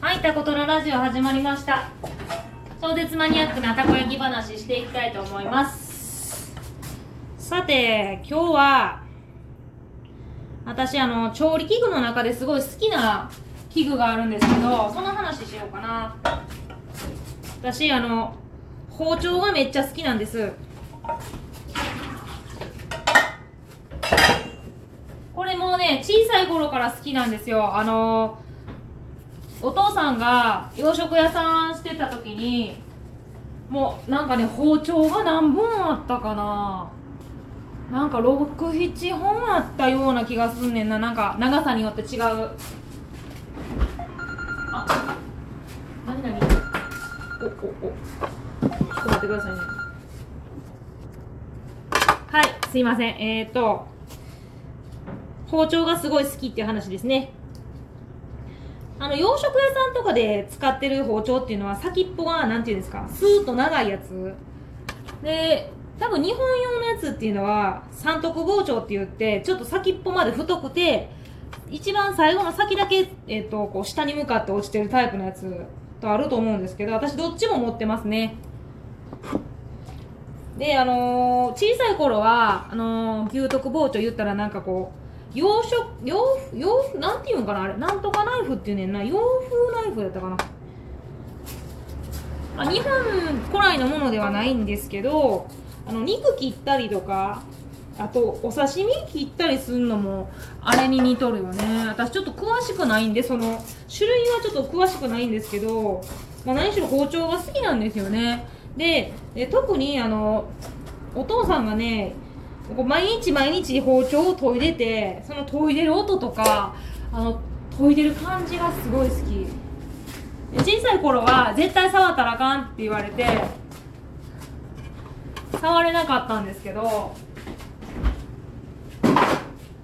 はい、タコトロラジオ始まりました。超絶マニアックなたこ焼き話していきたいと思います。さて、今日は、私、あの、調理器具の中ですごい好きな器具があるんですけど、その話しようかな。私、あの、包丁がめっちゃ好きなんです。これもね、小さい頃から好きなんですよ。あのお父さんが洋食屋さんしてた時にもうなんかね包丁が何本あったかな。なんか67本あったような気がすんねんな。なんか長さによって違う。あ何何？おおお。ちょっと待ってくださいね。はいすいません。えっ、ー、と包丁がすごい好きっていう話ですね。あの洋食屋さんとかで使ってる包丁っていうのは先っぽがなんていうんですか？スーッと長いやつ。で多分日本用のやつっていうのは三徳包丁って言ってちょっと先っぽまで太くて一番最後の先だけ、えー、とこう下に向かって落ちてるタイプのやつとあると思うんですけど私どっちも持ってますね。であのー小さい頃はあのー牛徳包丁言ったらなんかこう洋食洋洋なんていうんかなあれ。なんとかナイフっていうねんな。洋風ナイフだったかな。あ日本古来のものではないんですけどあの肉切ったりとかあとお刺身切ったりするのもあれに似とるよね。私ちょっと詳しくないんでその種類はちょっと詳しくないんですけど、まあ、何しろ包丁が好きなんですよね。でで特にあのお父さんがねこう毎日毎日包丁を研いでてその研いでる音とかあの研いでる感じがすごい好き。小さい頃は絶対触ったらあかんって言われて触れなかったんですけど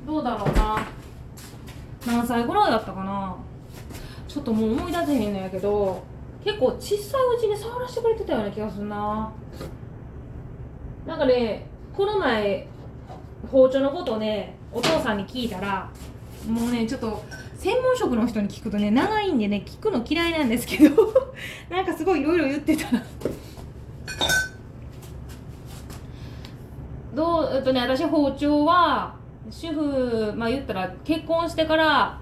どうだろうな。何歳ぐらいだったかな。ちょっともう思い出せへんのやけど結構小さいうちに触らせてくれてたような気がするな。なんかねこの前包丁のことねお父さんに聞いたらもうねちょっと専門職の人に聞くとね長いんでね聞くの嫌いなんですけど なんかすごいいろいろ言ってたどうえっとね私包丁は主婦まあ言ったら結婚してから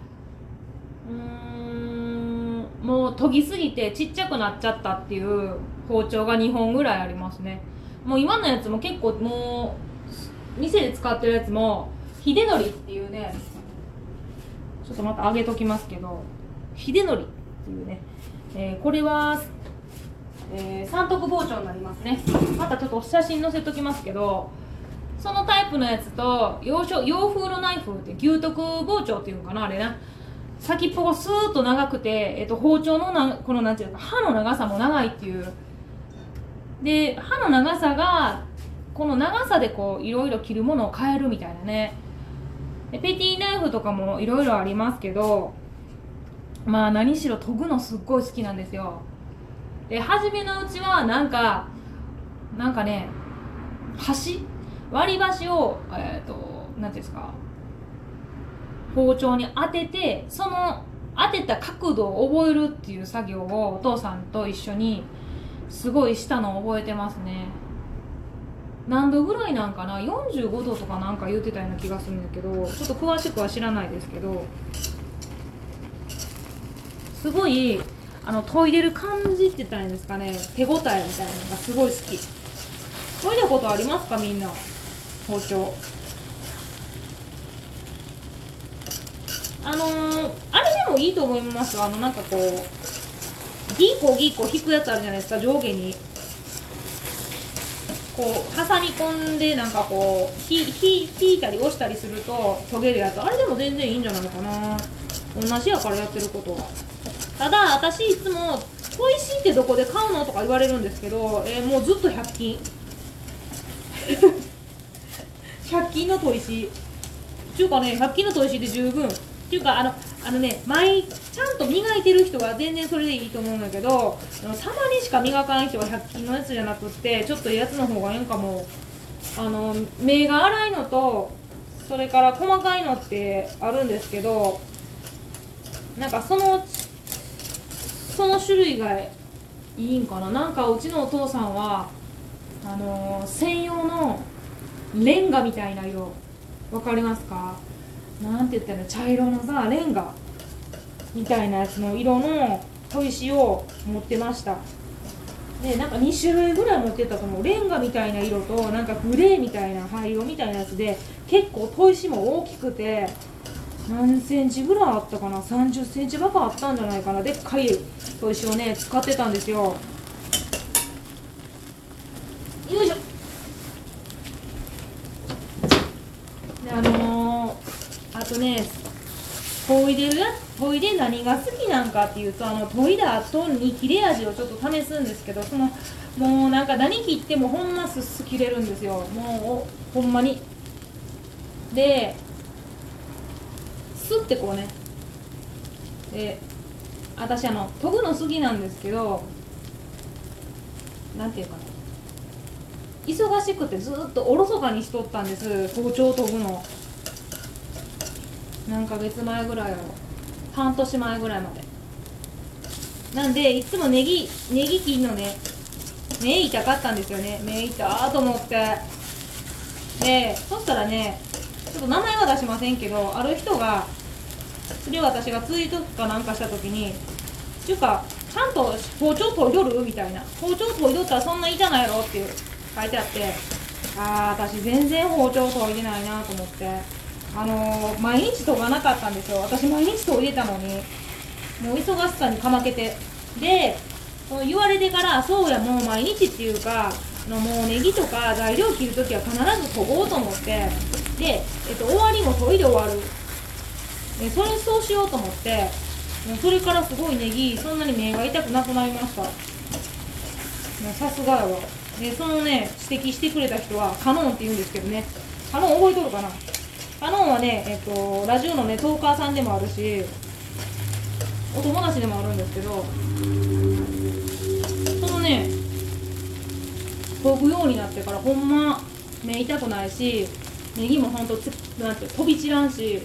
うんもう研ぎすぎてちっちゃくなっちゃったっていう包丁が2本ぐらいありますね。もう今のやつも結構もう店で使ってるやつも秀則っていうねちょっとまた上げときますけど秀則っていうね、えーこれは、えー三徳包丁になりますね。またちょっと写真載せときますけどそのタイプのやつと洋書洋風のナイフって牛徳包丁っていうのかなあれな。先っぽがスーッと長くて、えっと包丁のなこのなんていうか刃の長さも長いっていうで刃の長さがこの長さでこういろいろ切るものを変えるみたいなね。でペティナイフとかもいろいろありますけどまあ何しろ研ぐのすっごい好きなんですよ。で初めのうちはなんかなんかね箸？割り箸をえっ、となんていうんですか？包丁に当ててその当てた角度を覚えるっていう作業をお父さんと一緒にすごいしたのを覚えてますね。何度ぐらいなんかな？45度とかなんか言ってたような気がするんだけどちょっと詳しくは知らないですけど。すごいあの研いでる感じって言ったらいいんですかね。手応えみたいなのがすごい好き。研いだことありますか？みんな。包丁。あのー、あれでもいいと思います。あのなんかこうギーコギーコ引くやつあるじゃないですか上下に。こう挟み込んでなんかこうひひ引いたり押したりすると研げるやつ。あれでも全然いいんじゃないのかな。同じやからやってることは。ただ私いつも「砥石ってどこで買うの?」とか言われるんですけど、えーもうずっと100均。100均の砥石。っていうかね100均の砥石で十分。っていうかあのあのね毎ちゃんと磨いてる人は全然それでいいと思うんだけどあのたまにしか磨かない人は100均のやつじゃなくってちょっとやつの方がええんかも。あの目が粗いのとそれから細かいのってあるんですけどなんかそのその種類がいいんかな。なんかうちのお父さんはあの専用のレンガみたいな色。わかりますか？なんて言ったら茶色のさレンガ。みたいなやつの色の砥石を持ってました。でなんか2種類ぐらい持ってたと思うレンガみたいな色となんかグレーみたいな灰色みたいなやつで結構砥石も大きくて何センチぐらいあったかな？30センチばかあったんじゃないかな？でっかい砥石をね使ってたんですよ。よいしょ。であのー、あとね研いでるやつ研いで何が好きなんかっていうとあの研いだ後に切れ味をちょっと試すんですけどそのもうなんか何切ってもほんますす切れるんですよ。もうほんまに。ですってこうね。で私あの研ぐの好きなんですけどなんていうかな。忙しくてずっとおろそかにしとったんです。包丁研ぐの。何ヶ月前ぐらいやろ半年前ぐらいまで。なんでいつもネギネギ切んのね。目痛かったんですよね。目痛ーと思って。でそしたらねちょっと名前は出しませんけどある人がそれを私がツイートかなんかした時にっていうかちゃんと包丁研いどる？みたいな。包丁研いどったらそんな痛ないやろ？っていう。書いてあって。ああ私全然包丁研いでないなと思って。あのー、毎日研がなかったんですよ。私毎日研いでたのに。もう忙しさにかまけて。で言われてからそうやもう毎日っていうかのもうネギとか材料切るときは必ず研ごうと思って。で、えっと、終わりも研いで終わる。でそれそうしようと思って。もうそれからすごいネギそんなに目が痛くなくなりました。もうさすがやわ。でそのね指摘してくれた人はカノンって言うんですけどね。カノン覚えとるかな？カノンはね、えっと、ラジオのねトーカーさんでもあるしお友達でもあるんですけどそのね飛ぶようになってからほんま目痛くないしネギもほんとつなんて飛び散らんし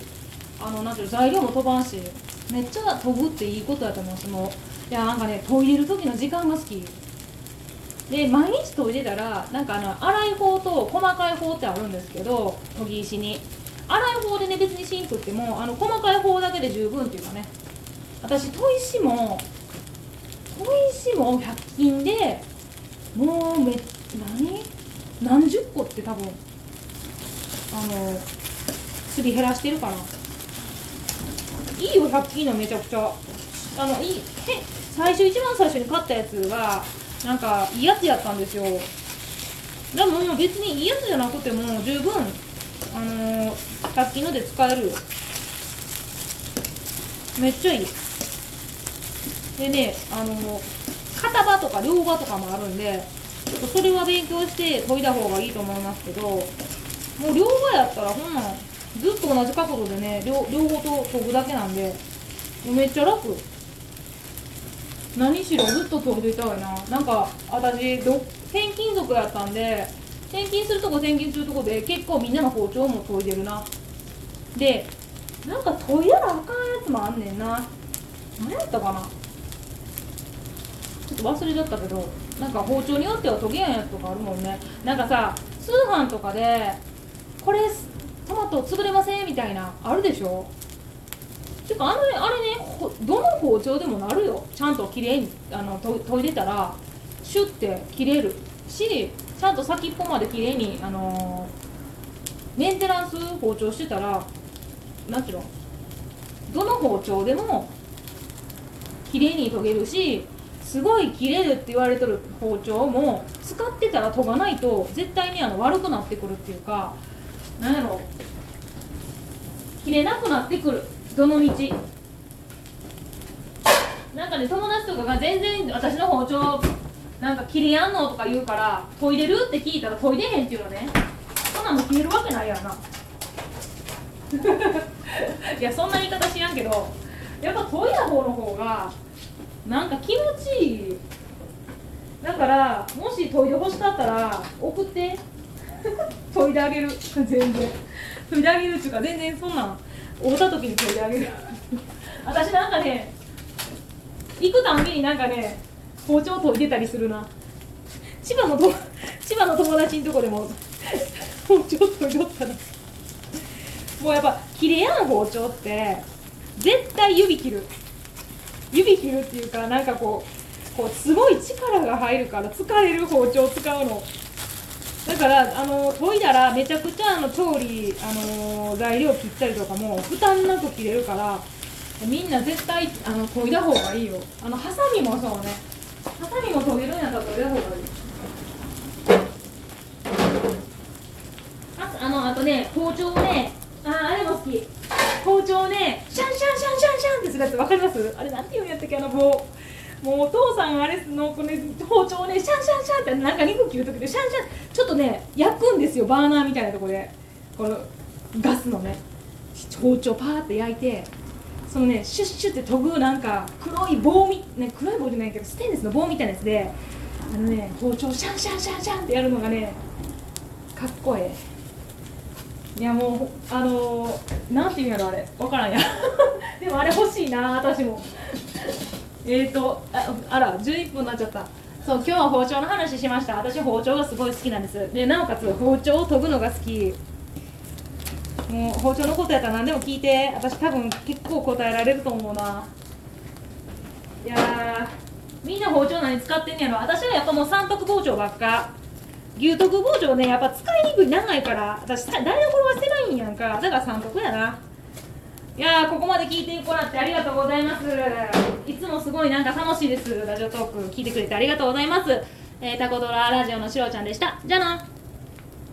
あのなんていう材料も飛ばんしめっちゃ飛ぶっていいことやと思う。そのいやなんかね研いでる時の時間が好き。で毎日研いでたらなんかあの粗い方と細かい方ってあるんですけど研ぎ石に。粗い方でね別にシンクってもあの細かい方だけで十分っていうかね。私砥石も砥石も100均でもうめ何？何十個って多分あのすり減らしてるかないいよ100均のめちゃくちゃ。あのいいへ最初一番最初に買ったやつがなんかいいやつやったんですよ。でも別にいいやつじゃなくても十分あのー、100均ので使えるよ。めっちゃいい。でねあの、片刃とか両刃とかもあるんでちょっとそれは勉強して研いだ方がいいと思いますけどもう両刃やったらほんなんずっと同じ角度でね両両方と研ぐだけなんでめっちゃ楽。何しろずっと研いでいたわいな。なんか私ど転勤族やったんで転勤するとこ転勤するとこで結構みんなの包丁も研いでるな。でなんか研いだらあかんやつもあんねんな。何やったかな。ちょっと忘れちゃったけどなんか包丁によっては研げやんやつとかあるもんね。なんかさ通販とかでこれトマト潰れませんみたいなあるでしょ。てかあのあれねどの包丁でもなるよ。ちゃんときれいにあの研いでたらシュッて切れる。しちゃんと先っぽまできれいにあのー、メンテナンス包丁してたら何ていうの？どの包丁でもきれいに研げるしすごい切れるって言われてる包丁も使ってたら研がないと絶対にあの悪くなってくるっていうか何やろ？切れなくなってくる。どの道？なんかね友達とかが全然私の包丁なんか切れやんのとか言うから研いでるって聞いたら研いでへんっていうのね。そんなんも切れるわけないやんな。いやそんな言い方しやんけどやっぱ研いだ方の方がなんか気持ちいい。だからもし研いでほしかったら送って。研いであげる。全然。研いであげるっていうか全然そんなん会うた時に研いであげる。私なんかね行くたんびになんかね包丁研いでたりするな。千葉の千葉の友達のとこでも包丁研いどったな。もうやっぱ切れやん包丁って。絶対指切る。指切るっていうかなんかこうこうすごい力が入るから疲れる包丁使うの。だからあの研いだらめちゃくちゃあの調理あの材料切ったりとかも負担なく切れるからみんな絶対あの研いだ方がいいよ。あのハサミもそうね。ハサミも研げるんやったら研いだ方がいい。ああのあとね包丁をねき包丁ねシャンシャンシャンシャンシャンってするやつわかります？あれなんていうんやったっけあの棒。もうお父さんあれのこれ包丁ねシャンシャンシャンってなんか肉切る時でシャンシャンちょっとね焼くんですよバーナーみたいなところで。このガスのね。包丁パーって焼いてそのねシュッシュって研ぐなんか黒い棒み、ね、黒い棒じゃないけどステンレスの棒みたいなやつであのね包丁シャンシャンシャンシャンってやるのがねかっこええ。いやもうあのー、なんていうんやろあれ。わからんや。でもあれ欲しいな私も。えっとああら11分になっちゃった。そう今日は包丁の話しました。私包丁がすごい好きなんです。でなおかつ包丁を研ぐのが好き。もう包丁のことやったら何でも聞いて。私多分結構答えられると思うな。いやみんな包丁何使ってんねやろ。私はやっぱもう三徳包丁ばっか。牛徳包丁ねやっぱ使いにくい長いから。私台所は狭いんやんか。だから三徳やな。いやここまで聞いてもらってありがとうございます。いつもすごいなんか楽しいです。ラジオトーク聞いてくれてありがとうございます。えー、タコドララジオのしろちゃんでした。じゃあな。